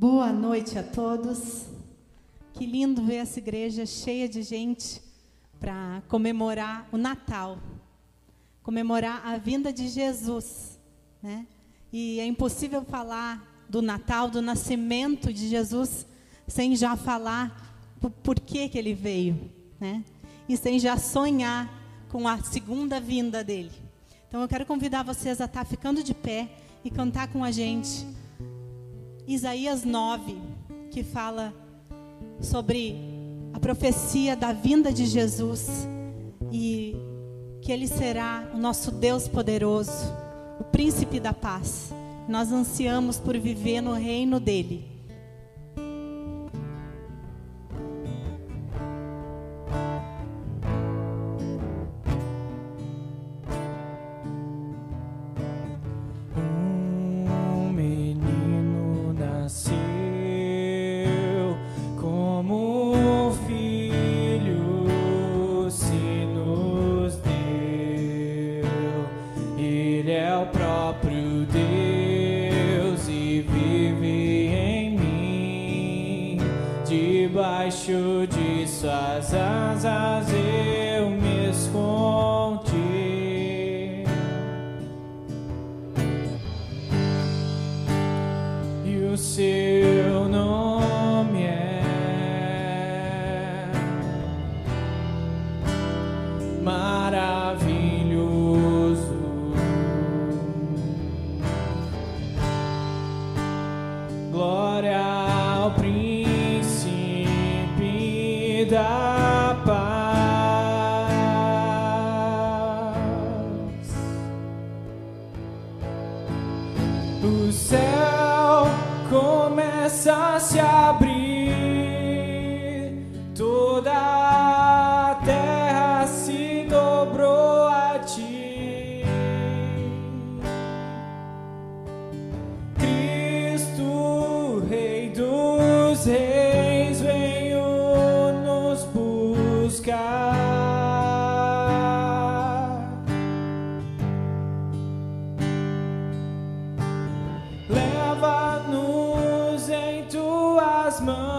Boa noite a todos. Que lindo ver essa igreja cheia de gente para comemorar o Natal, comemorar a vinda de Jesus, né? E é impossível falar do Natal, do nascimento de Jesus, sem já falar por, por que, ele veio, né? E sem já sonhar com a segunda vinda dele. Então eu quero convidar vocês a estar ficando de pé e cantar com a gente Isaías 9, que fala sobre a profecia da vinda de Jesus e que ele será o nosso Deus poderoso, o príncipe da paz. Nós ansiamos por viver no reino dele. smile.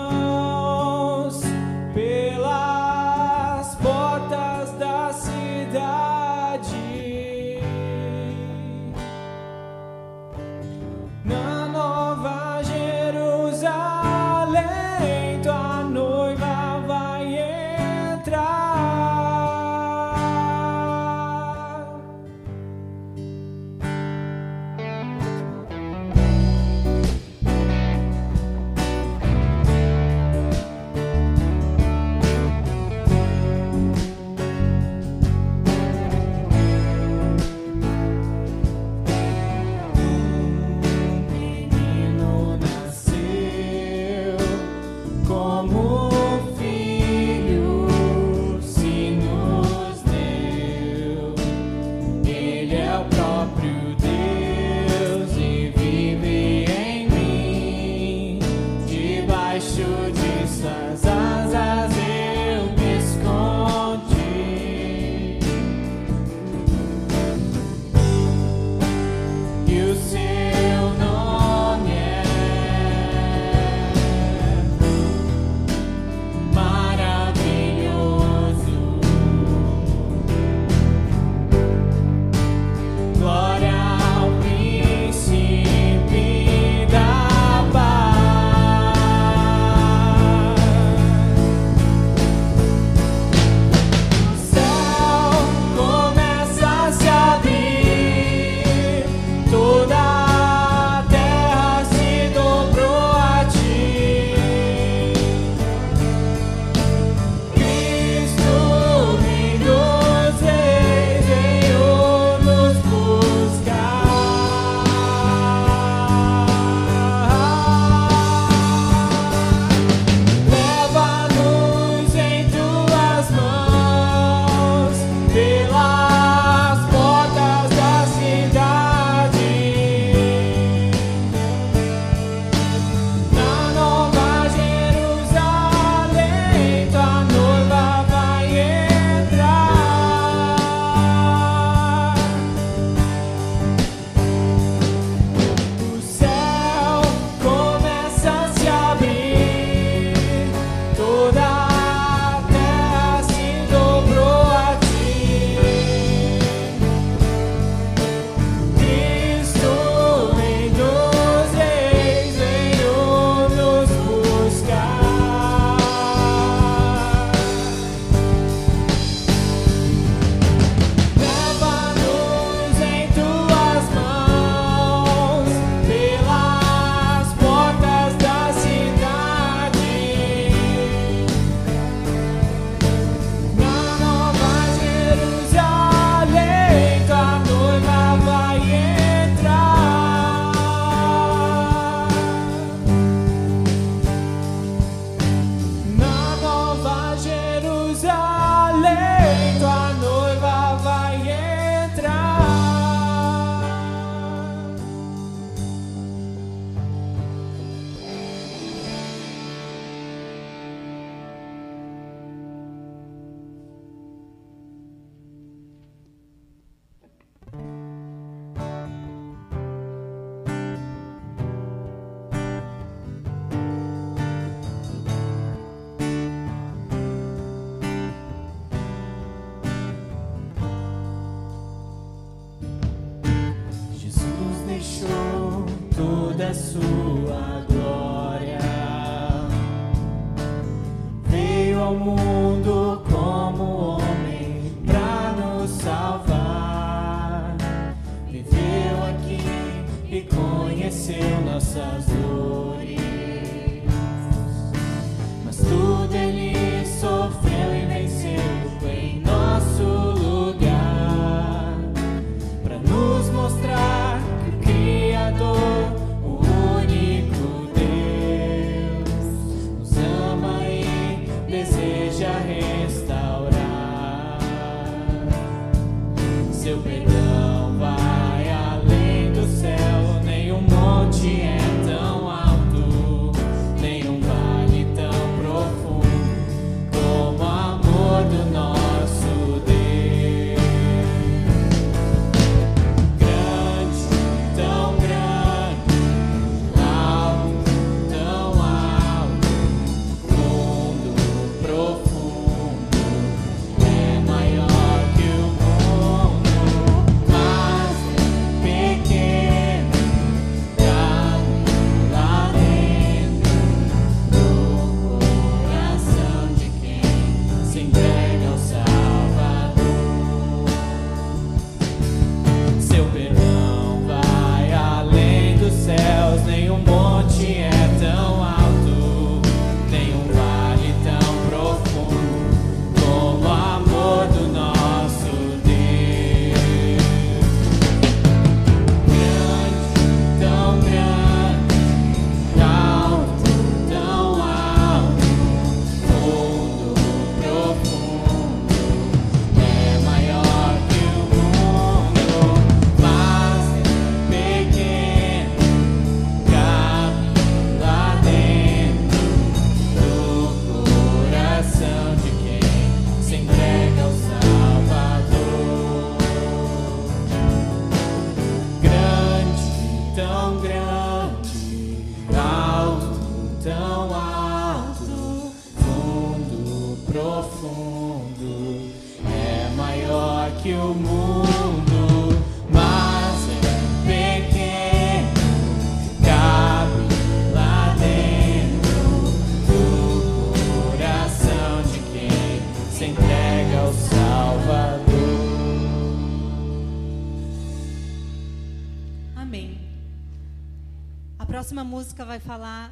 Próxima música vai falar,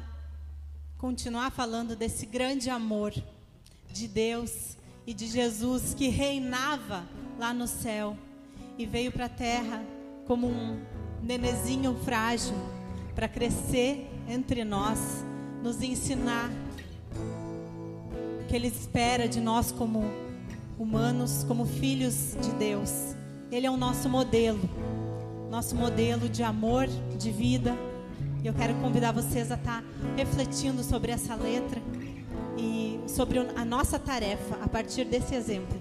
continuar falando desse grande amor de Deus e de Jesus que reinava lá no céu e veio para a terra como um nenezinho frágil para crescer entre nós, nos ensinar o que Ele espera de nós como humanos, como filhos de Deus. Ele é o nosso modelo nosso modelo de amor, de vida. E eu quero convidar vocês a estar refletindo sobre essa letra e sobre a nossa tarefa a partir desse exemplo.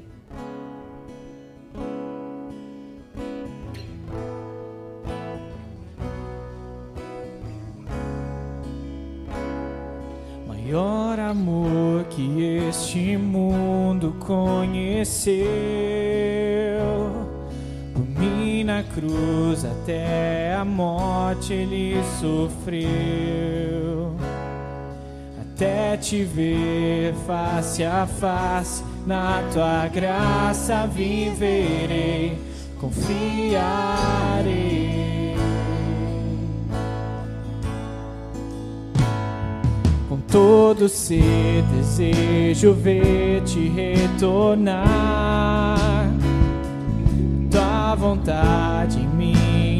Maior amor que este mundo conheceu, por mim na cruz até a morte ele sofreu. Até te ver face a face, na tua graça viverei, confiarei. Com todo ser desejo ver-te retornar. Tua vontade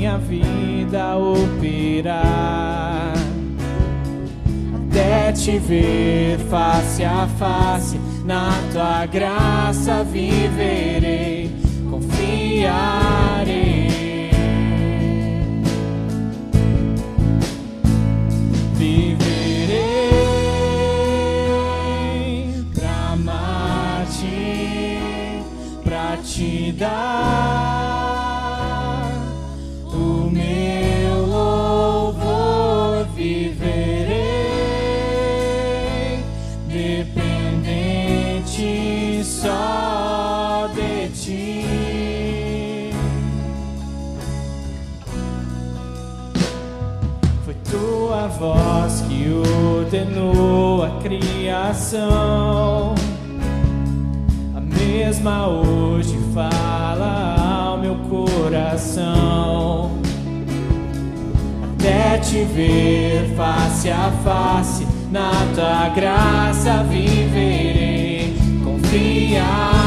minha vida operar. Até te ver face a face, na tua graça viverei, confiarei. Viverei pra amar-te, pra te dar ordenou a criação, a mesma hoje fala ao meu coração. Até te ver face a face, na tua graça viverei, confiarei.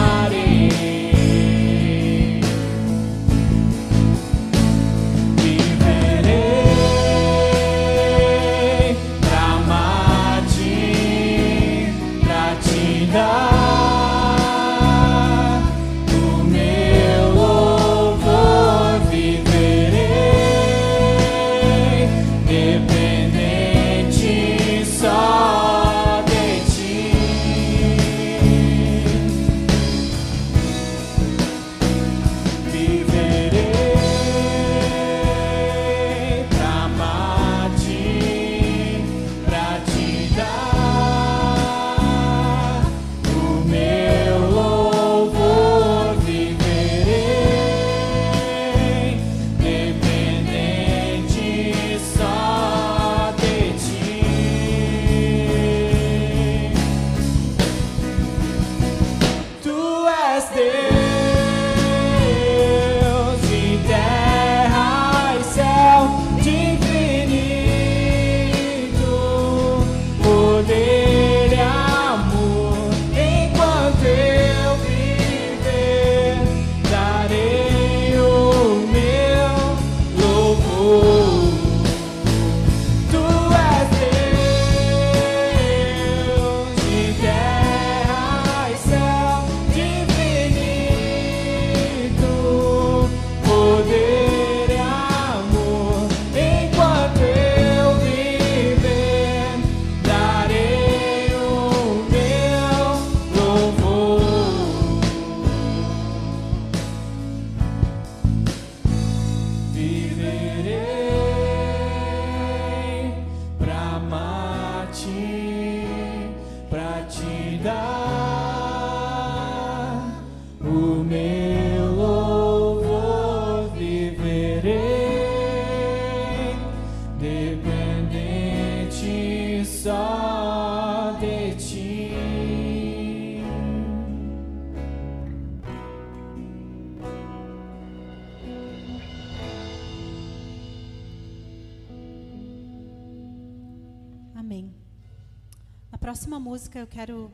Música eu quero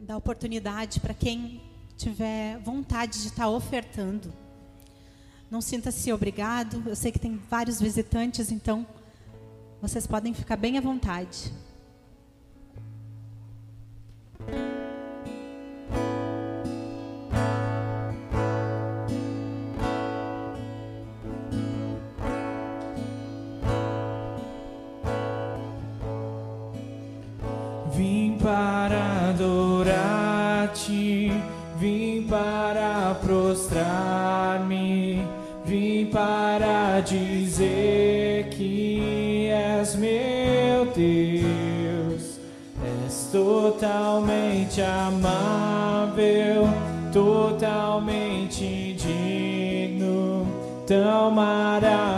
dar oportunidade para quem tiver vontade de estar ofertando. Não sinta-se obrigado. Eu sei que tem vários visitantes, então vocês podem ficar bem à vontade. Para adorar-te, vim para prostrar-me, vim para dizer que és meu Deus. És totalmente amável, totalmente digno, tão maravilhoso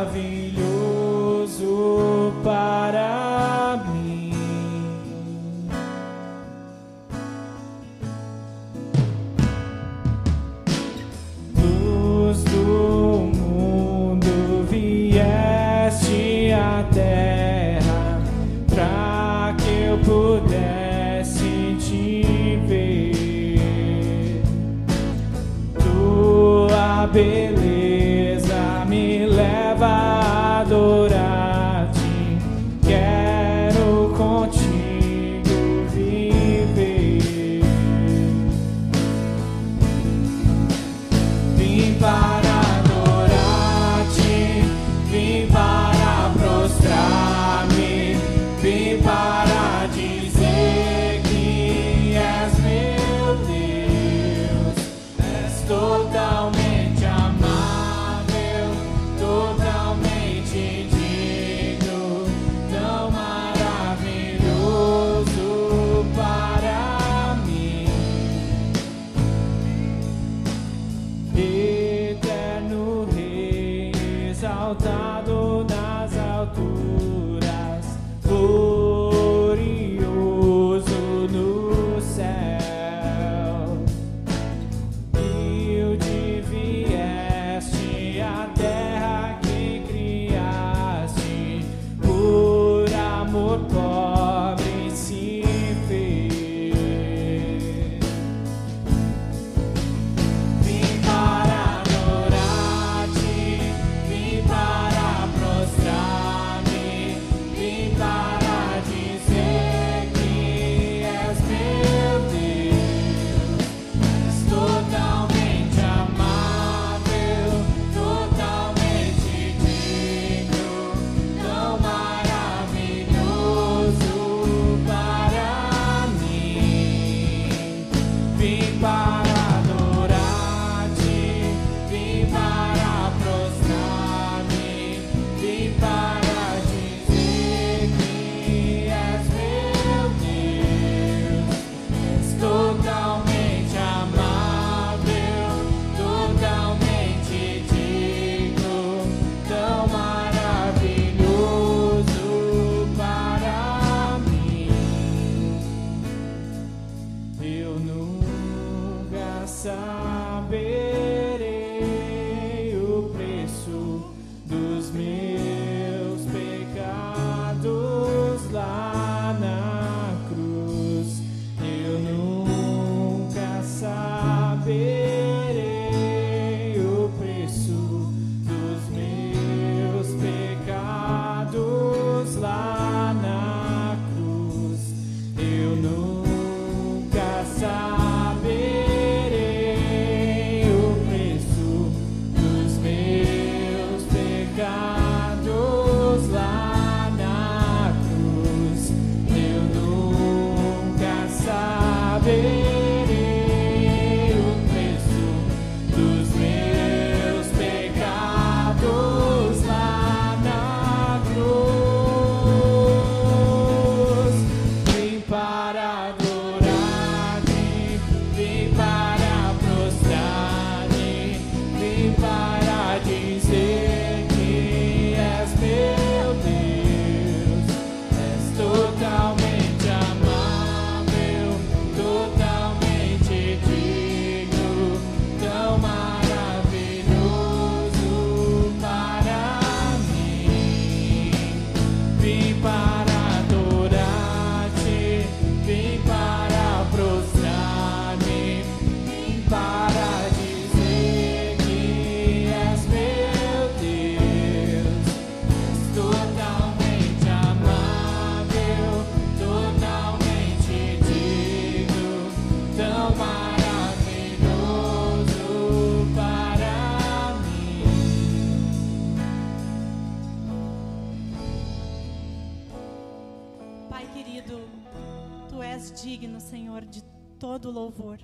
todo louvor,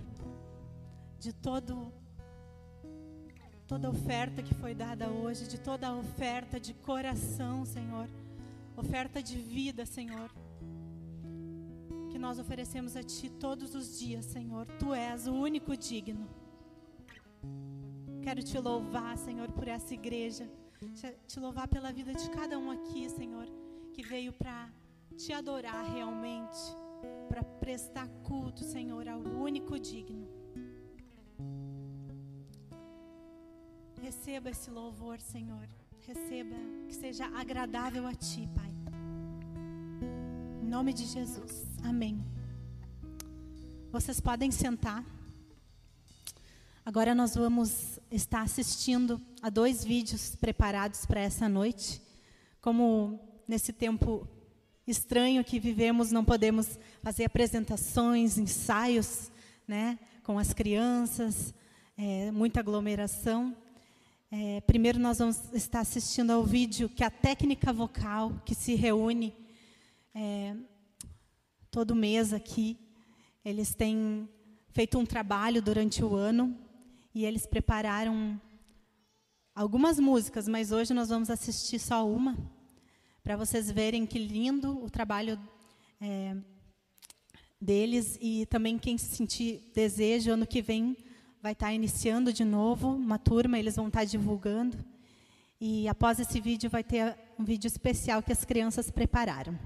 de todo toda oferta que foi dada hoje, de toda oferta de coração, Senhor, oferta de vida, Senhor, que nós oferecemos a Ti todos os dias, Senhor. Tu és o único digno. Quero te louvar, Senhor, por essa igreja, te louvar pela vida de cada um aqui, Senhor, que veio para te adorar realmente para prestar culto, Senhor, ao único digno. Receba esse louvor, Senhor. Receba que seja agradável a Ti, Pai. Em nome de Jesus. Amém. Vocês podem sentar. Agora nós vamos estar assistindo a dois vídeos preparados para essa noite. Como nesse tempo estranho que vivemos, não podemos fazer apresentações, ensaios, né, com as crianças, é, muita aglomeração. É, primeiro nós vamos estar assistindo ao vídeo que a técnica vocal que se reúne é, todo mês aqui, eles têm feito um trabalho durante o ano e eles prepararam algumas músicas, mas hoje nós vamos assistir só uma para vocês verem que lindo o trabalho é, deles e também quem sentir desejo ano que vem vai estar tá iniciando de novo uma turma, eles vão estar tá divulgando e após esse vídeo vai ter um vídeo especial que as crianças prepararam.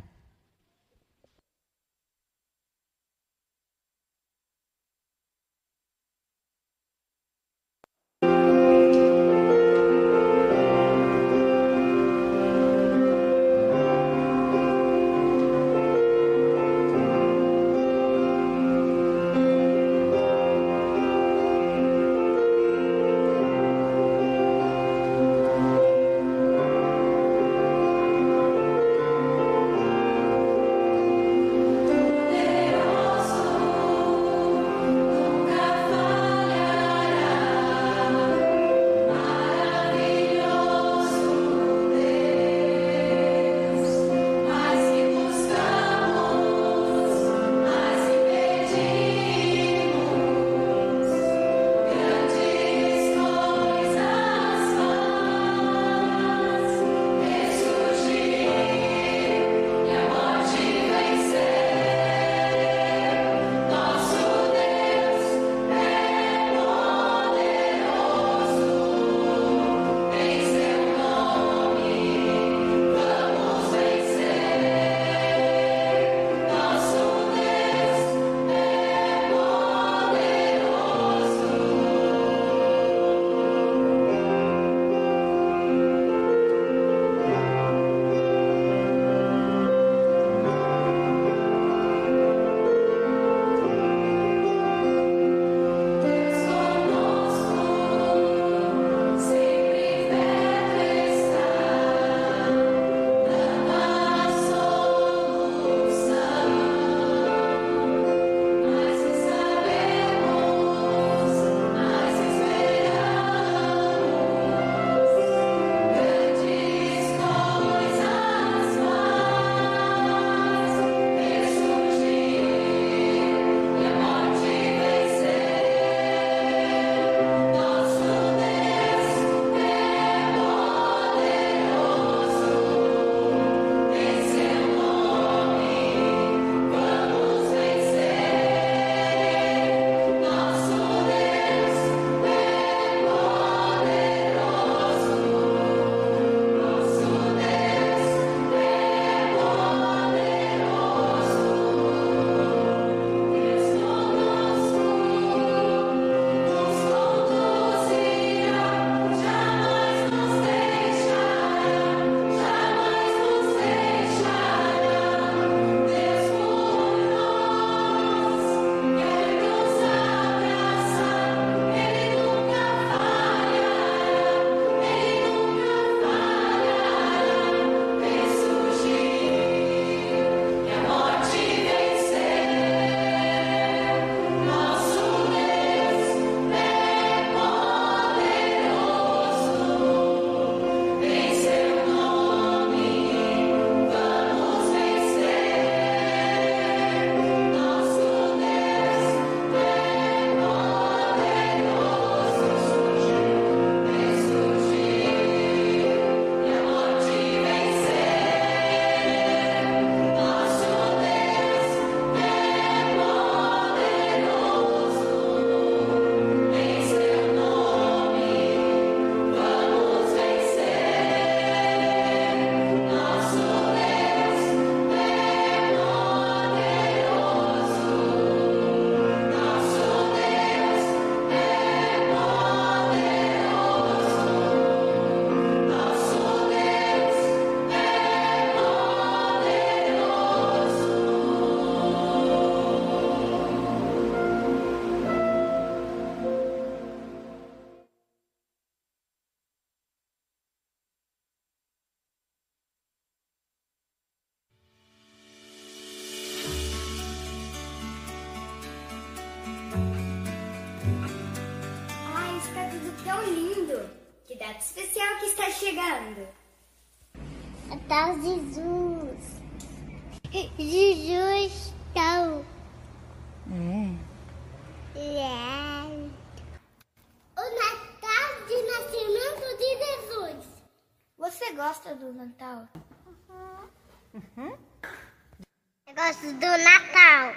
Gosto do Natal.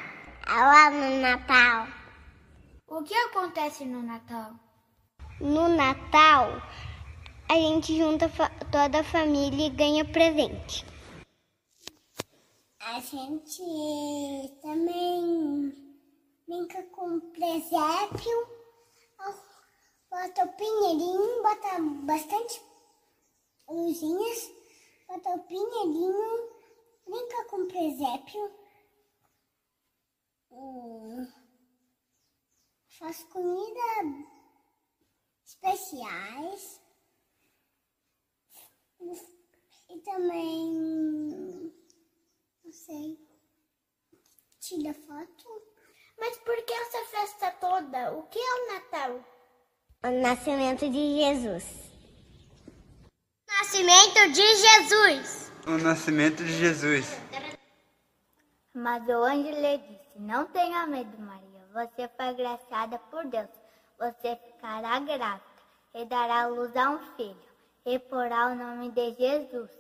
Eu amo Natal. O que acontece no Natal? No Natal, a gente junta toda a família e ganha presente. A gente também brinca com presépio, bota o pinheirinho, bota bastante luzinhas, bota o pinheirinho, brinca com presépio. Hum, faz comida especiais. E também, não sei, tira foto. Mas por que essa festa toda? O que é o Natal? O nascimento de Jesus. Nascimento de Jesus. O nascimento de Jesus. Mas o anjo lhe disse: Não tenha medo, Maria. Você foi graciada por Deus. Você ficará grávida e dará luz a um filho e porá o nome de Jesus.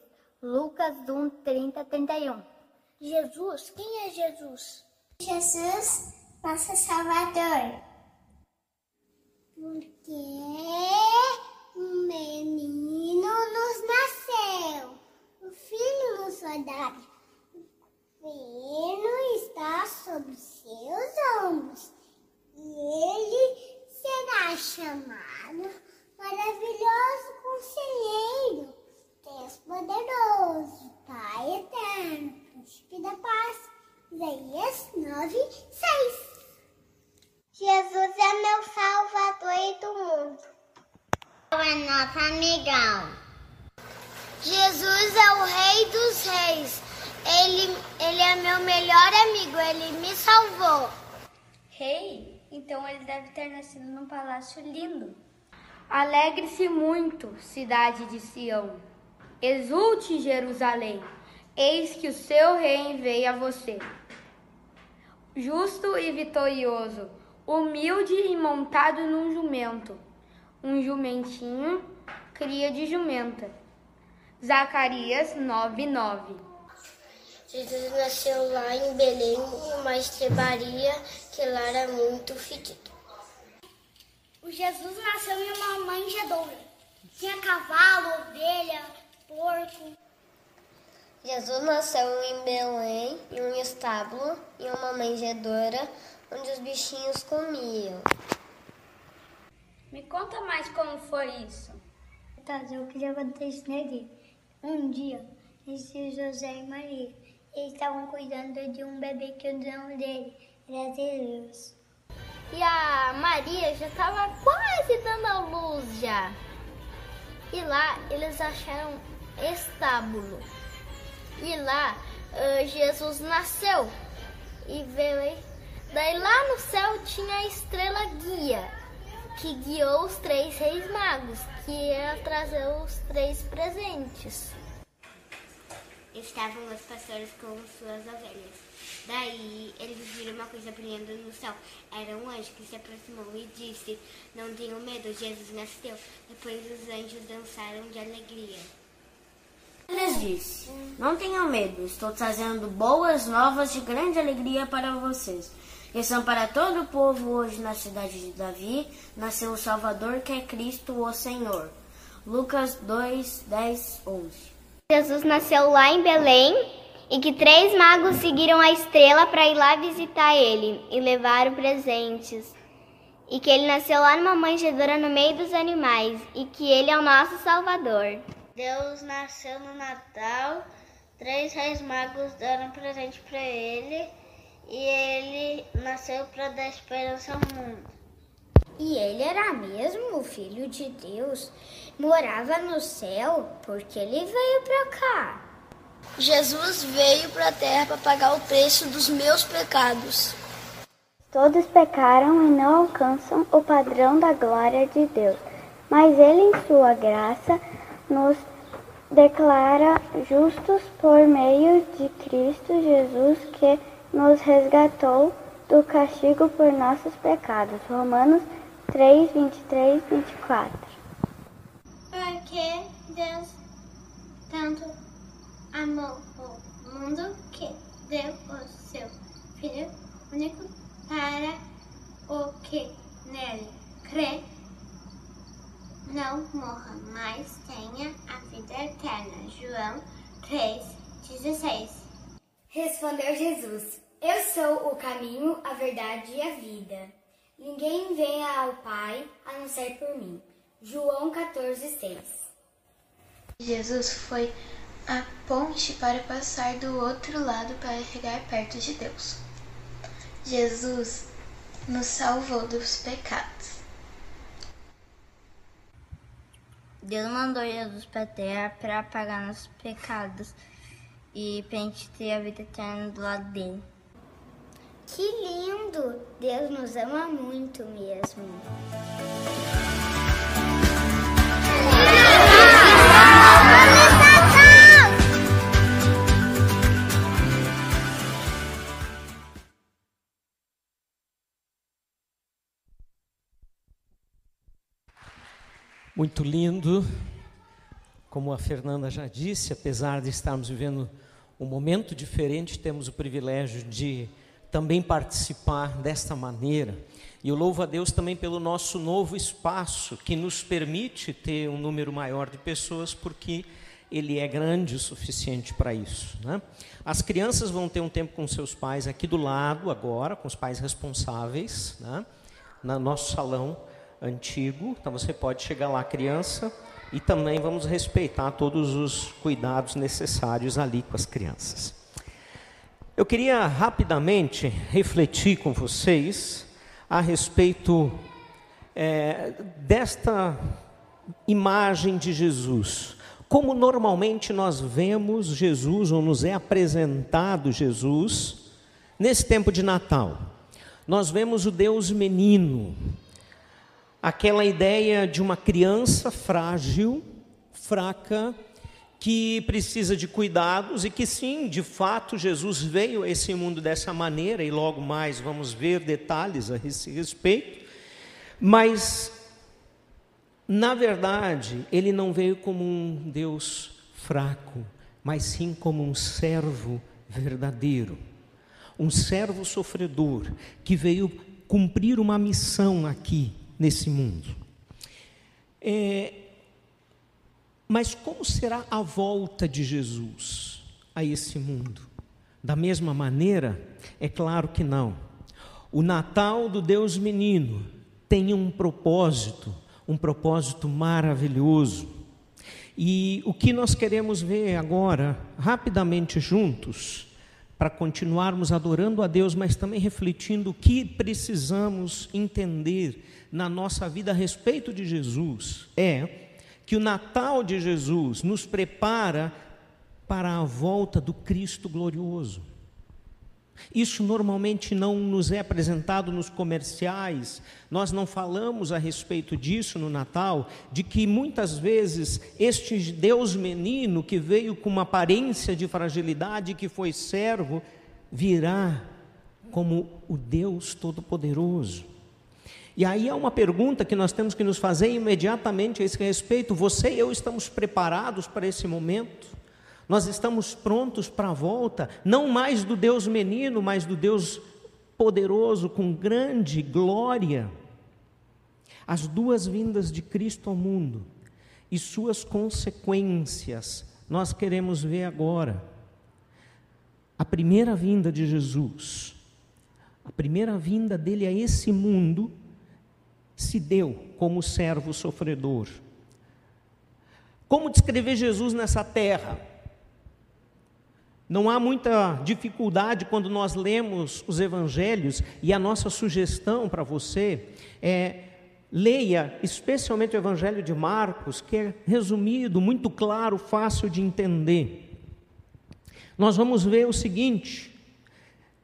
Lucas 1, 30, 31. Jesus? Quem é Jesus? Jesus, nosso Salvador. Porque um menino nos nasceu, o filho nos foi dado. O filho está sobre seus ombros e ele será chamado maravilhoso conselheiro, Deus poderoso, Pai eterno, príncipe da paz. Isaías 9, 6. Jesus é meu salvador e do mundo. É nosso amigão. Jesus é o rei dos reis. Ele, ele é meu melhor amigo, ele me salvou. Rei? Então ele deve ter nascido num palácio lindo. Alegre-se muito, cidade de Sião. Exulte, Jerusalém. Eis que o seu rei veio a você. Justo e vitorioso, humilde e montado num jumento. Um jumentinho, cria de jumenta. Zacarias 9:9. Jesus nasceu lá em Belém, uma estrebaria que lá era muito fedido. O Jesus nasceu em uma manjedoura. Tinha cavalo, ovelha, porco. Jesus nasceu em Belém, em um estábulo, em uma manjedoura, onde os bichinhos comiam. Me conta mais como foi isso. Tá, eu queria contar isso. Um dia, esse José e Maria, eles estavam cuidando de um bebê que o nome dele era Jesus. E a Maria já estava quase dando a luz já. E lá eles acharam estábulo. E lá uh, Jesus nasceu. E veio aí. Daí lá no céu tinha a estrela guia, que guiou os três reis magos, que ia trazer os três presentes. Estavam os pastores com suas ovelhas. Daí eles viram uma coisa brilhando no céu. Era um anjo que se aproximou e disse: Não tenham medo, Jesus nasceu. Depois os anjos dançaram de alegria. Ele disse: Não tenham medo, estou trazendo boas novas de grande alegria para vocês. E são para todo o povo hoje na cidade de Davi, nasceu o Salvador que é Cristo o Senhor. Lucas 2, 10, 11. Jesus nasceu lá em Belém e que três magos seguiram a estrela para ir lá visitar ele e levaram presentes. E que ele nasceu lá numa manjedoura no meio dos animais e que ele é o nosso Salvador. Deus nasceu no Natal, três reis magos deram presente para ele e ele nasceu para dar esperança ao mundo. E ele era mesmo o filho de Deus, morava no céu, porque ele veio para cá. Jesus veio para a terra para pagar o preço dos meus pecados. Todos pecaram e não alcançam o padrão da glória de Deus, mas Ele, em Sua graça, nos declara justos por meio de Cristo Jesus, que nos resgatou do castigo por nossos pecados. Romanos 3, 23, 24. Porque Deus tanto amou o mundo que deu o seu Filho único para o que nele crê não morra, mas tenha a vida eterna. João 3,16 Respondeu Jesus: Eu sou o caminho, a verdade e a vida. Ninguém vem ao Pai a não ser por mim. João 14,6 Jesus foi a ponte para passar do outro lado para chegar perto de Deus. Jesus nos salvou dos pecados. Deus mandou Jesus para a terra para pagar nossos pecados e para a gente ter a vida eterna do lado dele. Que lindo! Deus nos ama muito mesmo. Muito lindo, como a Fernanda já disse, apesar de estarmos vivendo um momento diferente, temos o privilégio de também participar desta maneira. E eu louvo a Deus também pelo nosso novo espaço, que nos permite ter um número maior de pessoas, porque ele é grande o suficiente para isso. Né? As crianças vão ter um tempo com seus pais aqui do lado, agora, com os pais responsáveis, né? no nosso salão antigo, então você pode chegar lá, criança, e também vamos respeitar todos os cuidados necessários ali com as crianças. Eu queria rapidamente refletir com vocês a respeito é, desta imagem de Jesus. Como normalmente nós vemos Jesus, ou nos é apresentado Jesus, nesse tempo de Natal. Nós vemos o Deus menino, aquela ideia de uma criança frágil, fraca, que precisa de cuidados e que sim, de fato, Jesus veio a esse mundo dessa maneira e logo mais vamos ver detalhes a esse respeito, mas na verdade, ele não veio como um Deus fraco, mas sim como um servo verdadeiro, um servo sofredor que veio cumprir uma missão aqui nesse mundo. É, mas como será a volta de Jesus a esse mundo? Da mesma maneira? É claro que não. O Natal do Deus Menino tem um propósito, um propósito maravilhoso. E o que nós queremos ver agora, rapidamente juntos, para continuarmos adorando a Deus, mas também refletindo o que precisamos entender na nossa vida a respeito de Jesus é que o Natal de Jesus nos prepara para a volta do Cristo glorioso. Isso normalmente não nos é apresentado nos comerciais, nós não falamos a respeito disso no Natal, de que muitas vezes este Deus menino que veio com uma aparência de fragilidade, que foi servo, virá como o Deus Todo-Poderoso. E aí há uma pergunta que nós temos que nos fazer imediatamente a esse respeito: você e eu estamos preparados para esse momento? Nós estamos prontos para a volta, não mais do Deus menino, mas do Deus poderoso, com grande glória. As duas vindas de Cristo ao mundo e suas consequências, nós queremos ver agora. A primeira vinda de Jesus, a primeira vinda dele a esse mundo, se deu como servo sofredor. Como descrever Jesus nessa terra? Não há muita dificuldade quando nós lemos os evangelhos e a nossa sugestão para você é leia especialmente o evangelho de Marcos, que é resumido, muito claro, fácil de entender. Nós vamos ver o seguinte: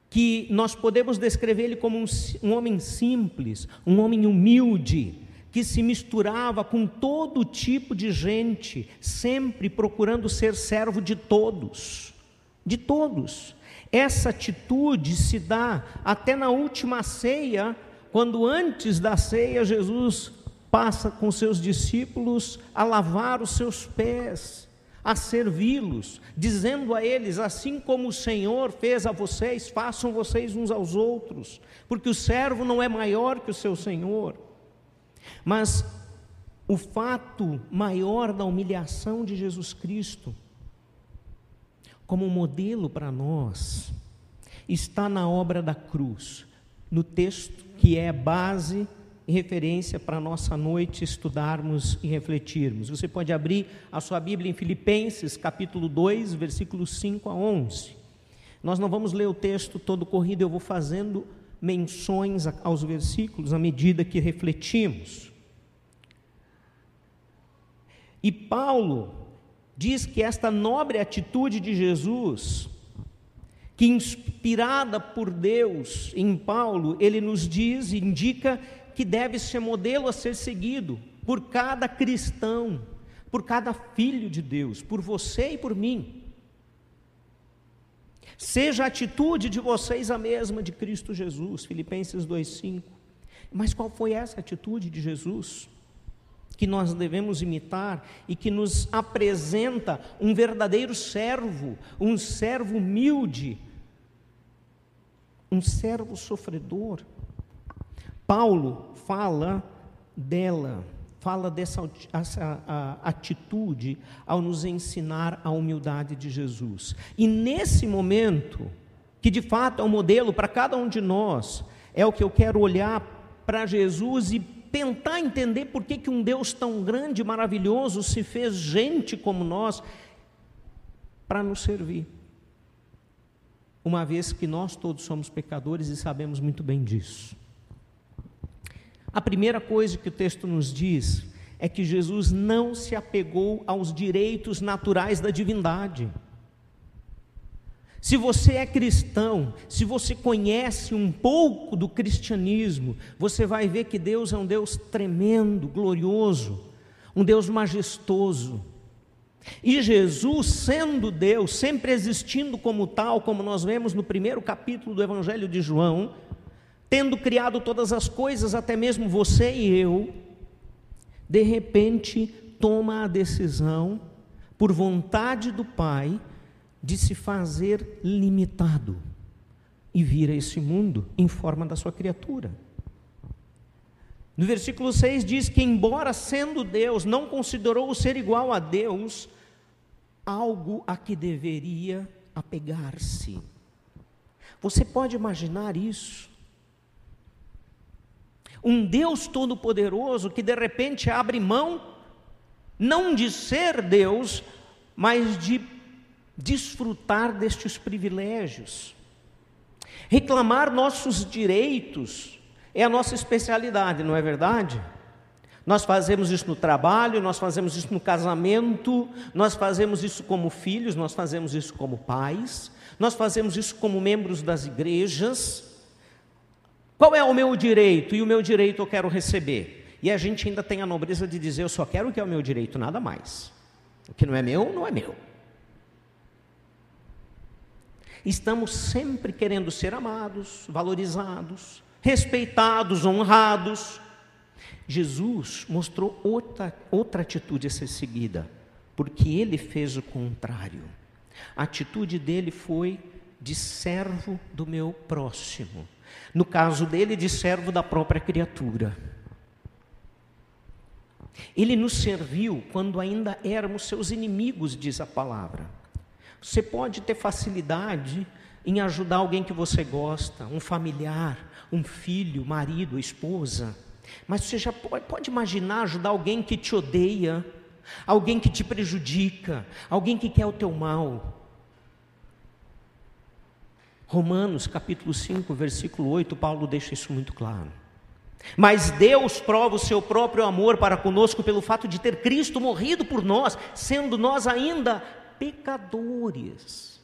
que nós podemos descrever ele como um, um homem simples, um homem humilde, que se misturava com todo tipo de gente, sempre procurando ser servo de todos, de todos. Essa atitude se dá até na última ceia, quando antes da ceia Jesus passa com seus discípulos a lavar os seus pés, a servi-los, dizendo a eles: assim como o Senhor fez a vocês, façam vocês uns aos outros, porque o servo não é maior que o seu Senhor. Mas o fato maior da humilhação de Jesus Cristo, como modelo para nós, está na obra da cruz, no texto que é base e referência para nossa noite estudarmos e refletirmos. Você pode abrir a sua Bíblia em Filipenses, capítulo 2, versículos 5 a 11. Nós não vamos ler o texto todo corrido, eu vou fazendo menções aos versículos à medida que refletimos. E Paulo diz que esta nobre atitude de Jesus, que inspirada por Deus em Paulo, ele nos diz, indica que deve ser modelo a ser seguido por cada cristão, por cada filho de Deus, por você e por mim. Seja a atitude de vocês a mesma de Cristo Jesus, Filipenses 2,5. Mas qual foi essa atitude de Jesus? Que nós devemos imitar e que nos apresenta um verdadeiro servo, um servo humilde, um servo sofredor. Paulo fala dela fala dessa atitude ao nos ensinar a humildade de Jesus. E nesse momento, que de fato é um modelo para cada um de nós, é o que eu quero olhar para Jesus e tentar entender por que, que um Deus tão grande e maravilhoso se fez gente como nós para nos servir. Uma vez que nós todos somos pecadores e sabemos muito bem disso. A primeira coisa que o texto nos diz é que Jesus não se apegou aos direitos naturais da divindade. Se você é cristão, se você conhece um pouco do cristianismo, você vai ver que Deus é um Deus tremendo, glorioso, um Deus majestoso. E Jesus, sendo Deus, sempre existindo como tal, como nós vemos no primeiro capítulo do Evangelho de João, tendo criado todas as coisas, até mesmo você e eu, de repente toma a decisão, por vontade do Pai, de se fazer limitado e vir a esse mundo em forma da sua criatura. No versículo 6 diz que, embora sendo Deus, não considerou o ser igual a Deus algo a que deveria apegar-se. Você pode imaginar isso? Um Deus todo-poderoso que de repente abre mão, não de ser Deus, mas de desfrutar destes privilégios. Reclamar nossos direitos é a nossa especialidade, não é verdade? Nós fazemos isso no trabalho, nós fazemos isso no casamento, nós fazemos isso como filhos, nós fazemos isso como pais, nós fazemos isso como membros das igrejas. Qual é o meu direito? E o meu direito eu quero receber. E a gente ainda tem a nobreza de dizer: eu só quero o que é o meu direito, nada mais. O que não é meu, não é meu. Estamos sempre querendo ser amados, valorizados, respeitados, honrados. Jesus mostrou outra, outra atitude a ser seguida, porque ele fez o contrário. A atitude dele foi de servo do meu próximo. No caso dele, de servo da própria criatura. Ele nos serviu quando ainda éramos seus inimigos, diz a palavra. Você pode ter facilidade em ajudar alguém que você gosta, um familiar, um filho, marido, esposa. Mas você já pode, pode imaginar ajudar alguém que te odeia, alguém que te prejudica, alguém que quer o teu mal. Romanos capítulo 5, versículo 8, Paulo deixa isso muito claro. Mas Deus prova o seu próprio amor para conosco pelo fato de ter Cristo morrido por nós, sendo nós ainda pecadores.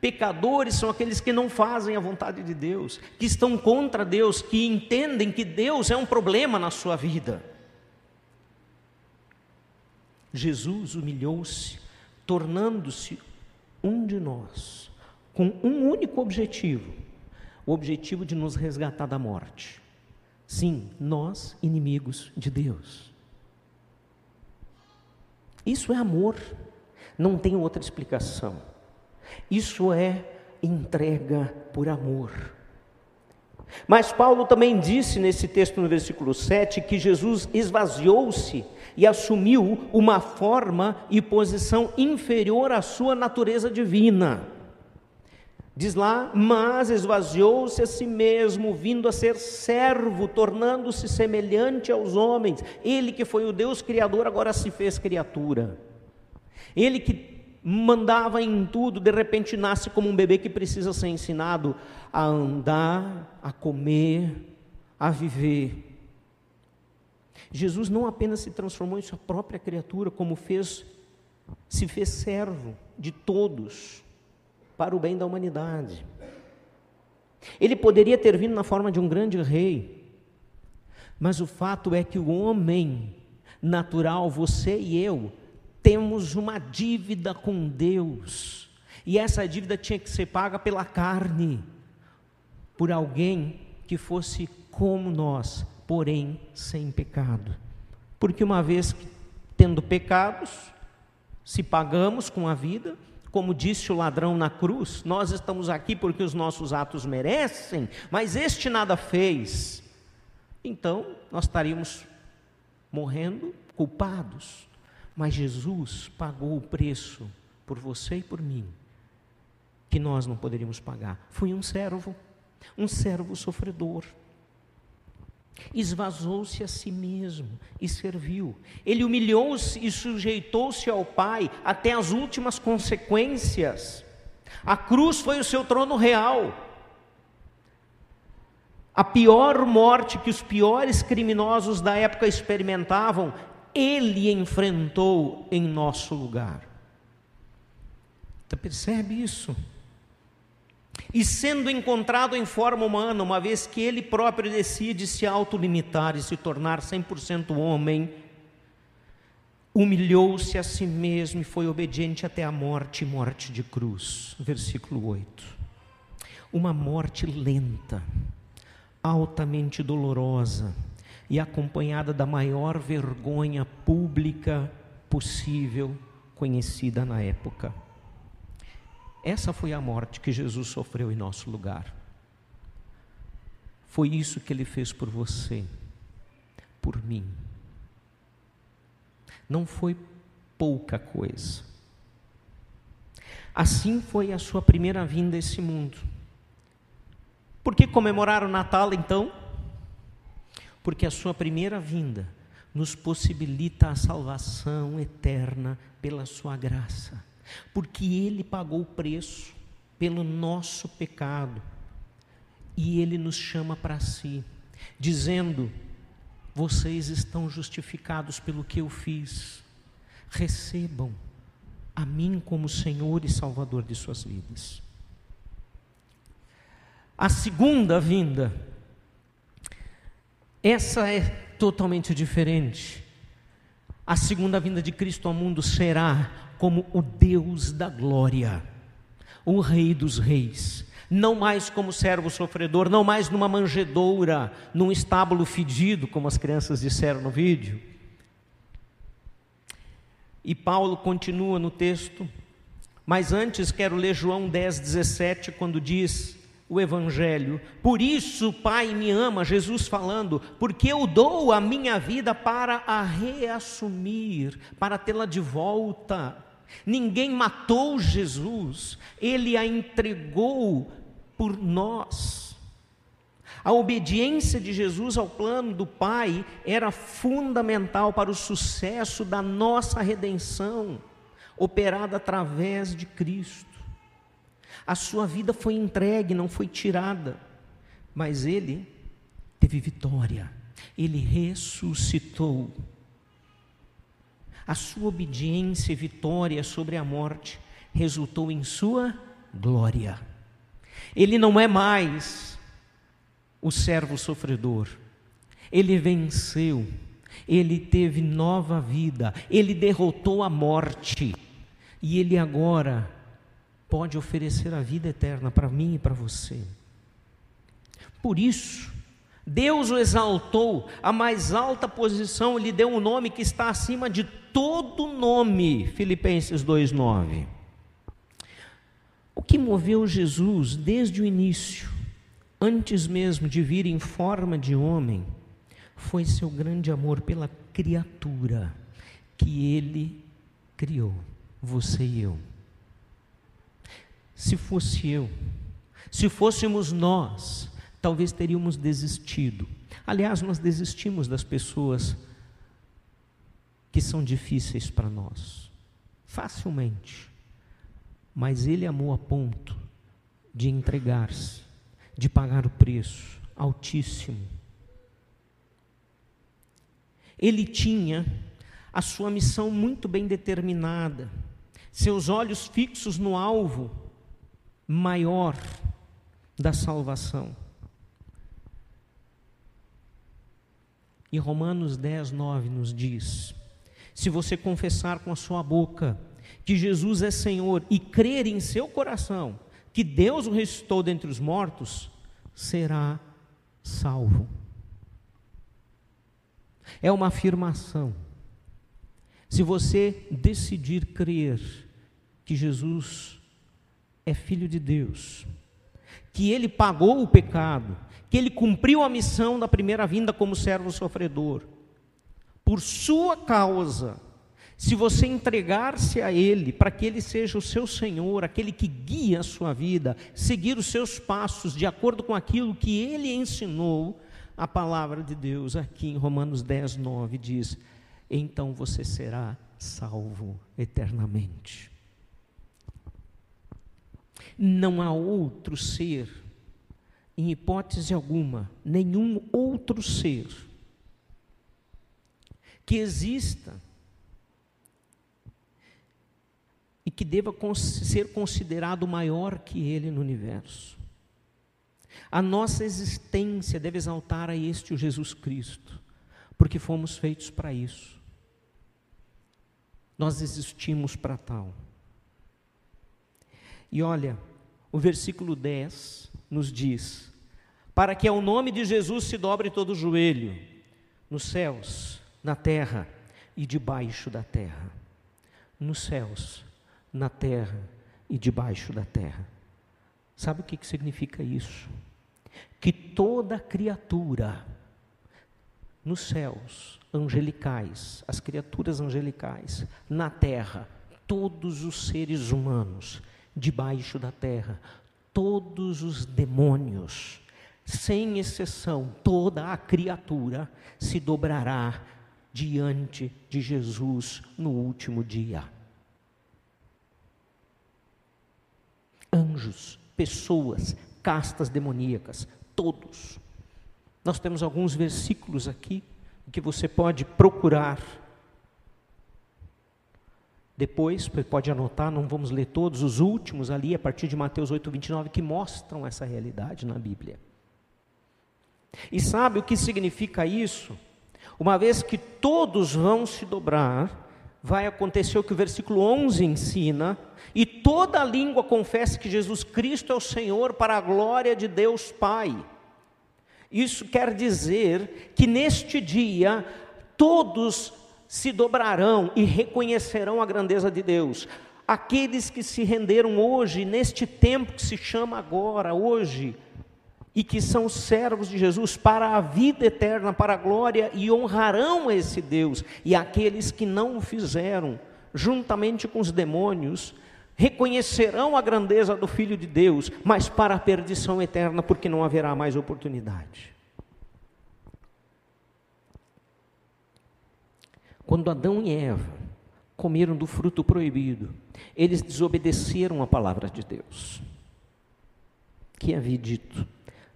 Pecadores são aqueles que não fazem a vontade de Deus, que estão contra Deus, que entendem que Deus é um problema na sua vida. Jesus humilhou-se, tornando-se um de nós, com um único objetivo: o objetivo de nos resgatar da morte. Sim, nós, inimigos de Deus. Isso é amor, não tem outra explicação. Isso é entrega por amor. Mas Paulo também disse nesse texto no versículo 7 que Jesus esvaziou-se e assumiu uma forma e posição inferior à sua natureza divina. Diz lá, mas esvaziou-se a si mesmo, vindo a ser servo, tornando-se semelhante aos homens. Ele que foi o Deus Criador, agora se fez criatura. Ele que mandava em tudo, de repente nasce como um bebê que precisa ser ensinado a andar, a comer, a viver. Jesus não apenas se transformou em sua própria criatura, como fez, se fez servo de todos para o bem da humanidade. Ele poderia ter vindo na forma de um grande rei, mas o fato é que o homem natural, você e eu, temos uma dívida com Deus, e essa dívida tinha que ser paga pela carne, por alguém que fosse como nós, porém sem pecado. Porque uma vez tendo pecados, se pagamos com a vida, como disse o ladrão na cruz, nós estamos aqui porque os nossos atos merecem, mas este nada fez. Então, nós estaríamos morrendo culpados. Mas Jesus pagou o preço por você e por mim, que nós não poderíamos pagar. Foi um servo, um servo sofredor esvazou-se a si mesmo e serviu. Ele humilhou-se e sujeitou-se ao Pai até as últimas consequências. A cruz foi o seu trono real. A pior morte que os piores criminosos da época experimentavam, ele enfrentou em nosso lugar. Você percebe isso? e sendo encontrado em forma humana, uma vez que ele próprio decide se autolimitar e se tornar 100% homem, humilhou-se a si mesmo e foi obediente até a morte morte de cruz. Versículo 8. Uma morte lenta, altamente dolorosa e acompanhada da maior vergonha pública possível conhecida na época. Essa foi a morte que Jesus sofreu em nosso lugar. Foi isso que ele fez por você, por mim. Não foi pouca coisa. Assim foi a sua primeira vinda a esse mundo. Por que comemorar o Natal então? Porque a sua primeira vinda nos possibilita a salvação eterna pela sua graça. Porque Ele pagou o preço pelo nosso pecado. E Ele nos chama para si, dizendo: vocês estão justificados pelo que eu fiz, recebam a mim como Senhor e Salvador de suas vidas. A segunda vinda, essa é totalmente diferente. A segunda vinda de Cristo ao mundo será como o Deus da glória, o Rei dos Reis, não mais como servo sofredor, não mais numa manjedoura, num estábulo fedido, como as crianças disseram no vídeo. E Paulo continua no texto, mas antes quero ler João 10, 17, quando diz o Evangelho: Por isso, Pai me ama, Jesus falando, porque eu dou a minha vida para a reassumir, para tê-la de volta. Ninguém matou Jesus, ele a entregou por nós. A obediência de Jesus ao plano do Pai era fundamental para o sucesso da nossa redenção, operada através de Cristo. A sua vida foi entregue, não foi tirada, mas ele teve vitória, ele ressuscitou a sua obediência e vitória sobre a morte resultou em sua glória. Ele não é mais o servo sofredor. Ele venceu. Ele teve nova vida. Ele derrotou a morte. E ele agora pode oferecer a vida eterna para mim e para você. Por isso, Deus o exaltou, a mais alta posição, lhe deu um nome que está acima de todo nome. Filipenses 2:9. O que moveu Jesus desde o início, antes mesmo de vir em forma de homem, foi seu grande amor pela criatura que ele criou, você e eu. Se fosse eu, se fôssemos nós, talvez teríamos desistido. Aliás, nós desistimos das pessoas que são difíceis para nós, facilmente. Mas Ele amou a ponto de entregar-se, de pagar o preço altíssimo. Ele tinha a sua missão muito bem determinada, seus olhos fixos no alvo maior da salvação. E Romanos 10, 9 nos diz: se você confessar com a sua boca que Jesus é Senhor e crer em seu coração que Deus o ressuscitou dentre os mortos, será salvo. É uma afirmação. Se você decidir crer que Jesus é filho de Deus, que ele pagou o pecado, que ele cumpriu a missão da primeira vinda como servo sofredor, por sua causa, se você entregar-se a Ele, para que Ele seja o seu Senhor, aquele que guia a sua vida, seguir os seus passos de acordo com aquilo que Ele ensinou, a palavra de Deus aqui em Romanos 10, 9 diz: então você será salvo eternamente. Não há outro ser, em hipótese alguma, nenhum outro ser que exista e que deva ser considerado maior que ele no universo. A nossa existência deve exaltar a este o Jesus Cristo, porque fomos feitos para isso. Nós existimos para tal. E olha, o versículo 10 nos diz: Para que ao nome de Jesus se dobre todo o joelho, nos céus, na terra e debaixo da terra. Nos céus, na terra e debaixo da terra. Sabe o que, que significa isso? Que toda criatura nos céus angelicais, as criaturas angelicais, na terra, todos os seres humanos, debaixo da terra, todos os demônios, sem exceção, toda a criatura se dobrará diante de Jesus no último dia. anjos, pessoas, castas demoníacas, todos. Nós temos alguns versículos aqui que você pode procurar. Depois, pode anotar, não vamos ler todos, os últimos ali, a partir de Mateus 8, 29, que mostram essa realidade na Bíblia. E sabe o que significa isso? Uma vez que todos vão se dobrar, vai acontecer o que o versículo 11 ensina, e toda língua confesse que Jesus Cristo é o Senhor para a glória de Deus Pai. Isso quer dizer que neste dia todos se dobrarão e reconhecerão a grandeza de Deus. Aqueles que se renderam hoje, neste tempo que se chama agora, hoje, e que são servos de Jesus para a vida eterna, para a glória, e honrarão esse Deus. E aqueles que não o fizeram, juntamente com os demônios, reconhecerão a grandeza do Filho de Deus, mas para a perdição eterna, porque não haverá mais oportunidade. Quando Adão e Eva comeram do fruto proibido, eles desobedeceram a palavra de Deus, que havia dito: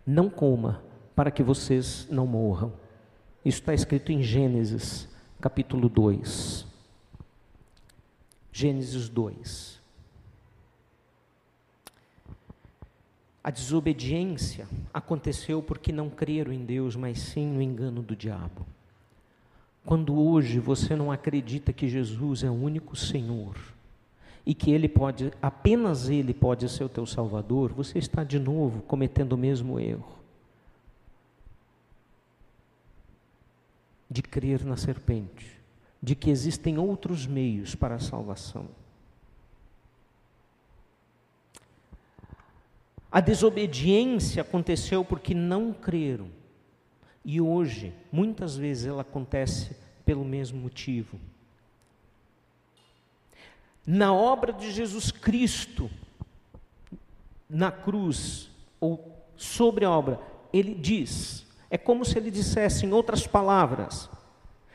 não coma, para que vocês não morram. Isso está escrito em Gênesis, capítulo 2. Gênesis 2. A desobediência aconteceu porque não creram em Deus, mas sim no engano do diabo. Quando hoje você não acredita que Jesus é o único Senhor e que ele pode, apenas ele pode ser o teu salvador, você está de novo cometendo o mesmo erro. De crer na serpente, de que existem outros meios para a salvação. A desobediência aconteceu porque não creram. E hoje, muitas vezes, ela acontece pelo mesmo motivo. Na obra de Jesus Cristo, na cruz, ou sobre a obra, ele diz, é como se ele dissesse, em outras palavras,